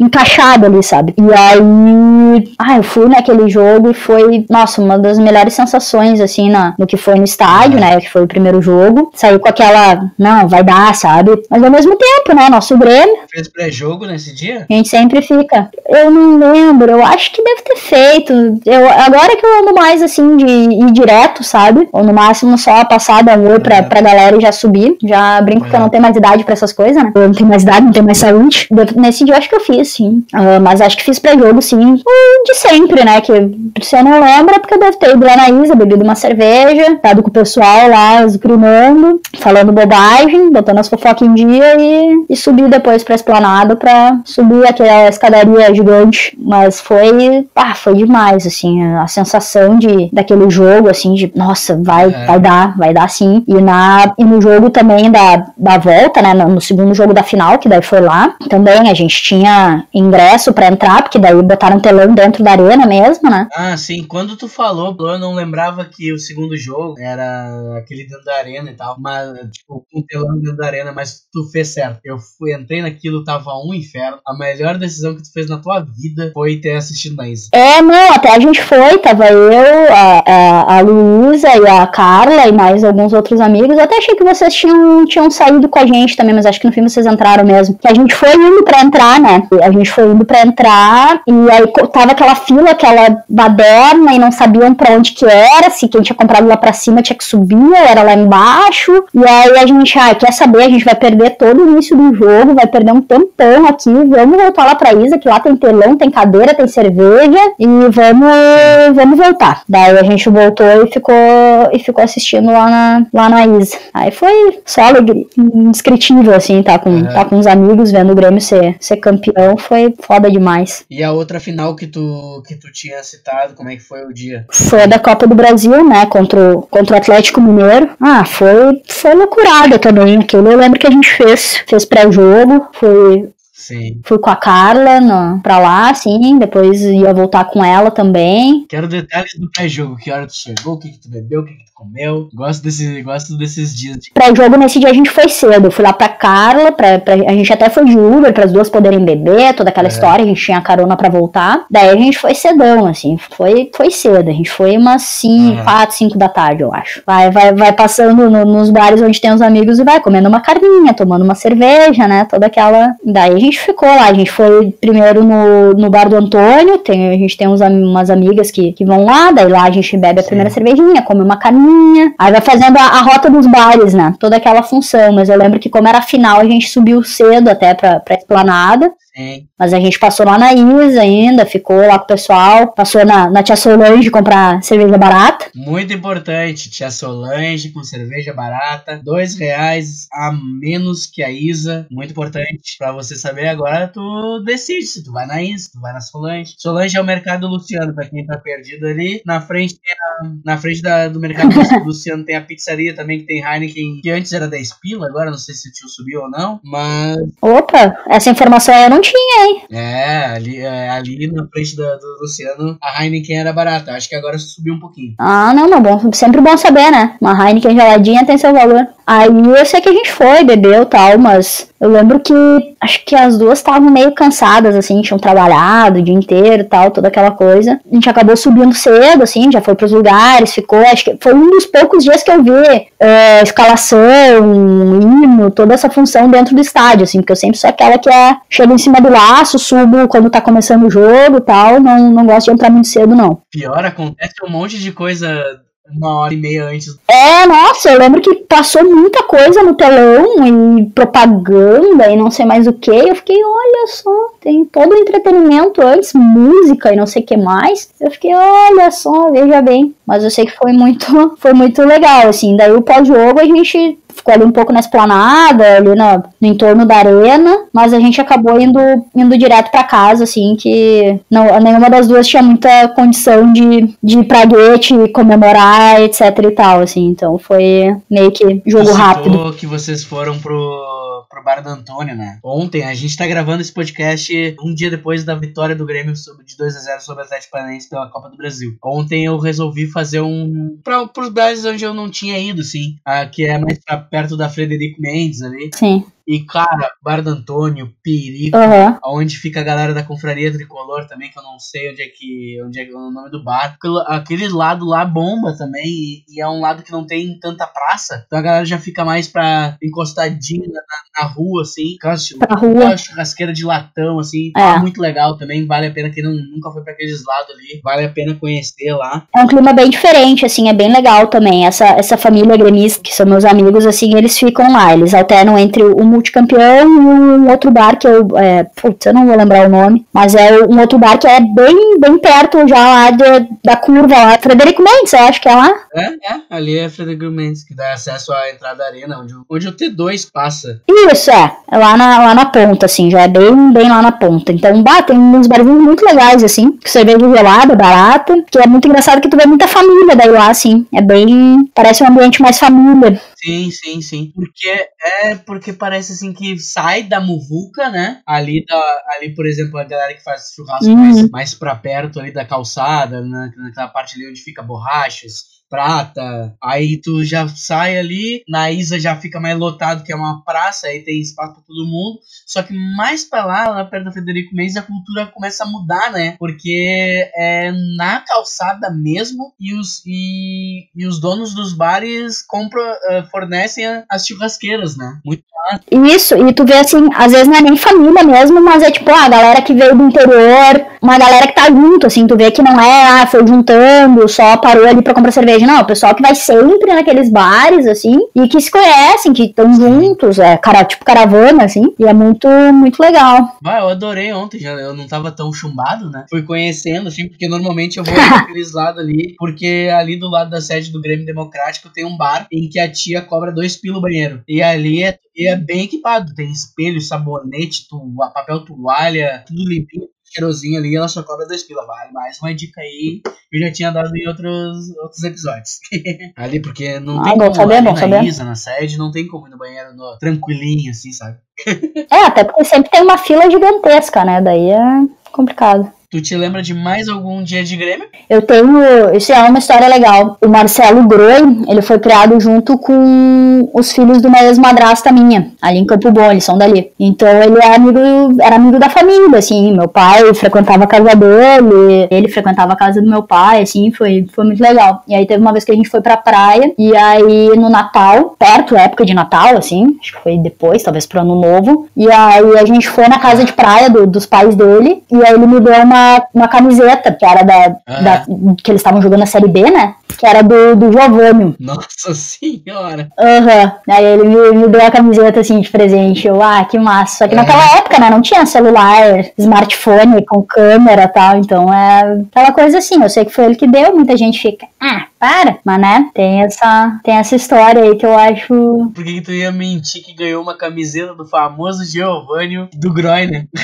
encaixado ali, sabe? E aí, ah, eu fui naquele jogo e foi, nossa, uma das melhores sensações, assim, na, no que foi no estádio, né, que foi o primeiro jogo. Saiu com aquela, não, vai dar, sabe? Mas ao mesmo tempo, né, nosso Grêmio. Fez pré-jogo nesse dia? A gente sempre fica. Eu não lembro, eu acho que deve ter feito. Eu, agora que eu ando mais, assim, de ir direto, sabe? Ou no máximo só a passada um pra, é. pra galera e já subir. Já brinco é. que eu não tenho mais idade pra essas coisas, né? Eu não tenho mais idade, não tenho mais saúde. Nesse dia eu acho que eu fiz, sim. Uh, mas acho que fiz pré-jogo, sim, de sempre, né? Que você não lembra porque deve ter ido lá na Isa, bebido uma cerveja, estado com o pessoal lá, esgrimando, falando bobagem, botando as fofocas em dia e, e subir depois pra esplanada pra subir aquela escadaria gigante. Mas foi, ah, foi demais, assim, a sensação de, daquele jogo, assim, de nossa, vai, é. vai dar, vai dar sim. E, na, e no jogo também da, da volta, né? No, no segundo jogo da final, que daí foi lá, também a gente tinha ingresso pra entrar porque daí botaram telão dentro da arena mesmo, né? Ah, sim. Quando tu falou, eu não lembrava que o segundo jogo era aquele dentro da arena e tal. Mas, tipo, um telão dentro da arena, mas tu fez certo. Eu fui, entrei naquilo, tava um inferno. A melhor decisão que tu fez na tua vida foi ter assistido na Isa. É, não, até a gente foi, tava eu, a, a, a Luísa e a Carla e mais alguns outros amigos. Eu até achei que vocês tinham, tinham saído com a gente também, mas acho que no fim vocês entraram mesmo. Que a gente foi indo pra entrar, né? A gente foi indo pra entrar e aí tava aquela fila, aquela baderna, e não sabiam pra onde que era, se quem tinha comprado lá pra cima tinha que subir, ou era lá embaixo. E aí a gente, ah, quer saber, a gente vai perder todo o início do jogo, vai perder um tampão aqui, vamos voltar lá pra Isa, que lá tem telão, tem cadeira, tem cerveja, e vamos, vamos voltar. Daí a gente voltou e ficou, e ficou assistindo lá na, lá na Isa. Aí foi só alegria, indescritível, assim, tá com, tá com os amigos, vendo o Grêmio ser, ser campeão, foi foda demais. E a outra final que tu, que tu tinha citado, como é que foi o dia? Foi da Copa do Brasil, né, contra o, contra o Atlético Mineiro. Ah, foi, foi loucurada também, aquilo eu lembro que a gente fez, fez pré-jogo, foi very Sim. Fui com a Carla no, pra lá, assim, depois ia voltar com ela também. Quero detalhes do pré-jogo, que hora tu chegou, o que, que tu bebeu, o que, que tu comeu. Gosto, desse, gosto desses dias. De... Pré-jogo nesse dia a gente foi cedo. Eu fui lá pra Carla, pra, pra, a gente até foi de Uber, para as duas poderem beber, toda aquela é. história, a gente tinha carona pra voltar. Daí a gente foi cedão, assim, foi, foi cedo. A gente foi umas 5, 4, 5 da tarde, eu acho. Vai, vai, vai passando no, nos bares onde tem os amigos e vai comendo uma carninha, tomando uma cerveja, né? Toda aquela. Daí a gente gente ficou lá. A gente foi primeiro no, no bar do Antônio. Tem, a gente tem uns, umas amigas que, que vão lá. Daí lá a gente bebe a Sim. primeira cervejinha, come uma caninha. Aí vai fazendo a, a, rota dos bares, né? Toda aquela função. Mas eu lembro que, como era final, a gente subiu cedo até pra, pra esplanada. Sim. Mas a gente passou lá na Isa ainda, ficou lá com o pessoal, passou na, na Tia Solange comprar cerveja barata. Muito importante, Tia Solange com cerveja barata, dois reais a menos que a Isa. Muito importante para você saber agora, tu decide se tu vai na Isa, tu vai na Solange. Solange é o mercado Luciano, para quem tá perdido ali. Na frente, a, na frente da, do mercado Luciano tem a pizzaria também que tem Heineken, que antes era 10 pila, agora não sei se o tio subiu ou não, mas... Opa, essa informação eu não tinha, hein? É, ali, é, ali na frente do, do Luciano, a Heineken era barata. Acho que agora subiu um pouquinho. Ah, não, mas bom, sempre bom saber, né? Uma Heineken geladinha tem seu valor. Aí eu sei que a gente foi, bebeu tal, mas eu lembro que acho que as duas estavam meio cansadas, assim, tinham trabalhado o dia inteiro tal, toda aquela coisa. A gente acabou subindo cedo, assim, já foi pros lugares, ficou, acho que foi um dos poucos dias que eu vi é, escalação, hino, toda essa função dentro do estádio, assim, porque eu sempre sou aquela que é, chega em cima do laço, subo quando tá começando o jogo tal, não, não gosto de entrar muito cedo, não. Pior, acontece um monte de coisa uma hora e meia antes. É, nossa, eu lembro que passou muita coisa no telão e propaganda e não sei mais o que. Eu fiquei, olha só, tem todo o entretenimento antes, música e não sei o que mais. Eu fiquei, olha só, veja bem. Mas eu sei que foi muito, foi muito legal, assim. Daí o pós-jogo a gente ficou ali um pouco na esplanada, ali no, no entorno da arena, mas a gente acabou indo, indo direto para casa, assim, que não, nenhuma das duas tinha muita condição de, de ir pra guete, comemorar, etc e tal, assim, então foi meio que jogo Você rápido. que vocês foram pro, pro bar do Antônio, né? Ontem, a gente tá gravando esse podcast um dia depois da vitória do Grêmio sobre, de 2 a 0 sobre o Atlético Paranaense pela Copa do Brasil. Ontem eu resolvi fazer um... Pra, pros bares onde eu não tinha ido, sim, ah, que é mais pra perto da Frederico Mendes ali. Sim. E, cara, Bar do Antônio, Perico, uhum. onde fica a galera da Confraria Tricolor também, que eu não sei onde é que onde é, o nome do bar. Aquele lado lá bomba também, e, e, é um lado que não tem tanta praça. Então a galera já fica mais pra encostadinha na, na rua, assim. Pra rua. churrasqueira de latão, assim. É. muito legal também, vale a pena. Quem não, nunca foi pra aqueles lados ali, vale a pena conhecer lá. É um clima bem diferente, assim, é bem legal também. Essa, essa família gremista, que são meus amigos, assim, eles ficam lá. Eles alternam entre o multicampeão e um outro bar que eu. É, putz, eu não vou lembrar o nome, mas é um outro bar que é bem, bem perto já lá de, da curva lá. Frederico Mendes, eu acho que é lá. É, é, ali é Frederico Mendes, que dá acesso à entrada da arena, onde, onde o T2 passa. Isso, é. É lá na, lá na ponta, assim, já é bem, bem lá na ponta. Então, bah, tem uns barzinhos muito legais, assim, que você vê gelada, barata, que é muito engraçado que tu vê muita família daí lá, assim. É bem. Parece um ambiente mais família. Sim, sim, sim. Porque é porque parece assim que sai da muvuca, né? Ali, da, ali por exemplo, a galera que faz churrasco uhum. mais, mais pra perto ali da calçada, né? naquela parte ali onde fica borrachas prata. Aí tu já sai ali, na Isa já fica mais lotado, que é uma praça, aí tem espaço para todo mundo. Só que mais para lá, lá perto da Federico Mendes, a cultura começa a mudar, né? Porque é na calçada mesmo e os, e, e os donos dos bares compram, uh, fornecem as churrasqueiras, né? Muito Isso, e tu vê assim, às vezes não é nem família mesmo, mas é tipo a galera que veio do interior, uma galera que tá junto, assim, tu vê que não é, ah, foi juntando, só parou ali pra comprar cerveja seja, não, o pessoal que vai sempre naqueles bares, assim, e que se conhecem, que estão juntos, é, cara, tipo caravana, assim, e é muito, muito legal. Vai, eu adorei ontem, já, eu não tava tão chumbado, né? Fui conhecendo, assim, porque normalmente eu vou naqueles lados ali, porque ali do lado da sede do Grêmio Democrático tem um bar em que a tia cobra dois pila o banheiro. E ali é, e é bem equipado, tem espelho, sabonete, tu, papel toalha, tudo limpinho cheirosinho ali, ela só cobra dois pila, vale. Mais uma dica aí, eu já tinha dado em outros, outros episódios. ali, porque não Ah, tem bom como saber, ali bom na saber. Isa, na sede, não tem como ir no banheiro no, tranquilinho, assim, sabe? É, até porque sempre tem uma fila gigantesca, né? Daí é complicado. Tu te lembra de mais algum dia de Grêmio? Eu tenho. Isso é uma história legal. O Marcelo Groi, ele foi criado junto com os filhos de uma ex-madrasta minha, ali em Campo Bom, eles são dali. Então ele é amigo, era amigo da família, assim. Meu pai frequentava a casa dele, ele frequentava a casa do meu pai, assim, foi, foi muito legal. E aí teve uma vez que a gente foi pra praia, e aí no Natal, perto da época de Natal, assim, acho que foi depois, talvez pro ano novo. E aí a gente foi na casa de praia do- dos pais dele, e aí ele me deu uma, uma camiseta, que era da, Ah. da- que eles estavam jogando a série B, né? Que era do, do Giovanni. Nossa senhora! Aham. Aí ele me, me deu a camiseta assim de presente. Eu, ah, que massa. Só que É. naquela época, né, não tinha celular, smartphone com câmera e tal. Então é aquela coisa assim. Eu sei que foi ele que deu. Muita gente fica, ah, para. Mas né, tem essa, tem essa história aí que eu acho. Por que, que tu ia mentir que ganhou uma camiseta do famoso Giovanni do Groiner?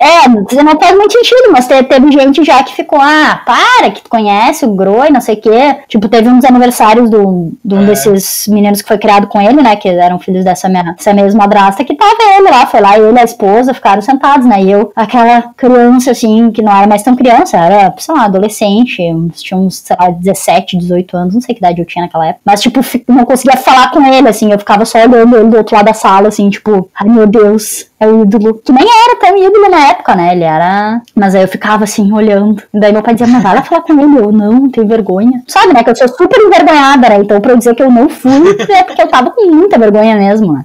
É, não faz muito sentido, mas te- teve gente já que ficou, ah, para, que tu conhece o Groi, não sei o quê. Tipo, teve uns aniversários do, de um É. desses meninos que foi criado com ele, né? Que eram filhos dessa, minha, dessa mesma madrasta, que tava ele lá, foi lá, ele e a esposa ficaram sentados, né? E eu, aquela criança, assim, que não era mais tão criança, era, sei lá, adolescente, tinha uns, sei lá, 17, 18 anos, não sei que idade eu tinha naquela época. Mas, tipo, não conseguia falar com ele, assim, eu ficava só olhando ele do outro lado da sala, assim, tipo, ai meu Deus, é o ídolo. Que nem era tão ídolo na época, né? Ele era. Mas aí eu ficava assim, olhando. Daí meu pai dizia, mas vai lá falar com ele. Eu não, não tenho vergonha. Sabe, né? Que eu sou super envergonhada, né? Então pra eu dizer que eu não fui, é porque eu tava com muita vergonha mesmo, né?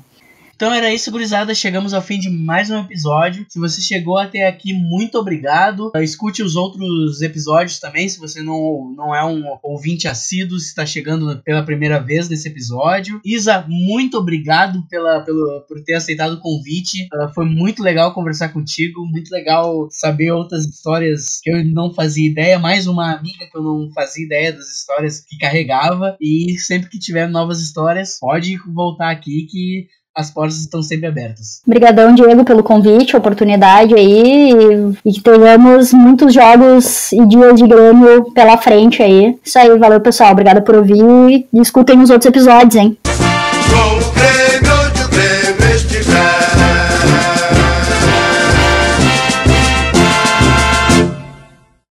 Então era isso, gurizada. Chegamos ao fim de mais um episódio. Se você chegou até aqui, muito obrigado. Uh, Escute os outros episódios também. Se você não, não é um ouvinte assíduo, se está chegando pela primeira vez nesse episódio. Isa, muito obrigado pela, pelo, por ter aceitado o convite. Uh, foi muito legal conversar contigo. Muito legal saber outras histórias que eu não fazia ideia. Mais uma amiga que eu não fazia ideia das histórias que carregava. E sempre que tiver novas histórias, pode voltar aqui que as portas estão sempre abertas. Obrigadão, Diego, pelo convite, oportunidade aí. E, que tenhamos muitos jogos e dias de Grêmio pela frente aí. Isso aí, valeu, pessoal. Obrigada por ouvir. E escutem os outros episódios, hein?